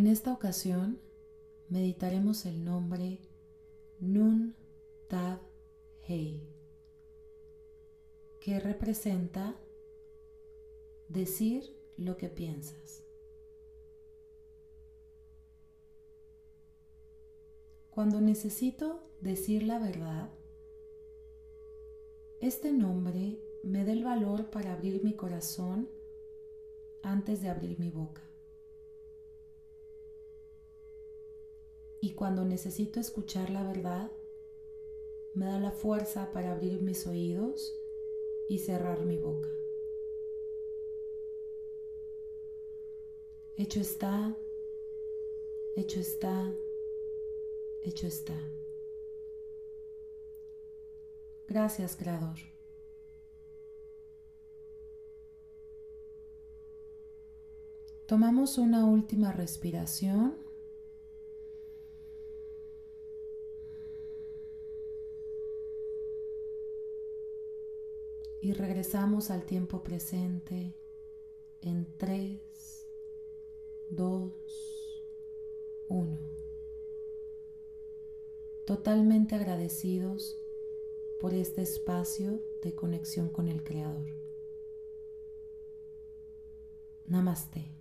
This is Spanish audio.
En esta ocasión meditaremos el nombre Nun Tab Hei, que representa decir lo que piensas. Cuando necesito decir la verdad, este nombre me da el valor para abrir mi corazón antes de abrir mi boca. Y cuando necesito escuchar la verdad, me da la fuerza para abrir mis oídos y cerrar mi boca. Hecho está, hecho está, hecho está. Gracias, Creador. Tomamos una última respiración. Y regresamos al tiempo presente en 3, 2, 1. Totalmente agradecidos por este espacio de conexión con el Creador. Namaste.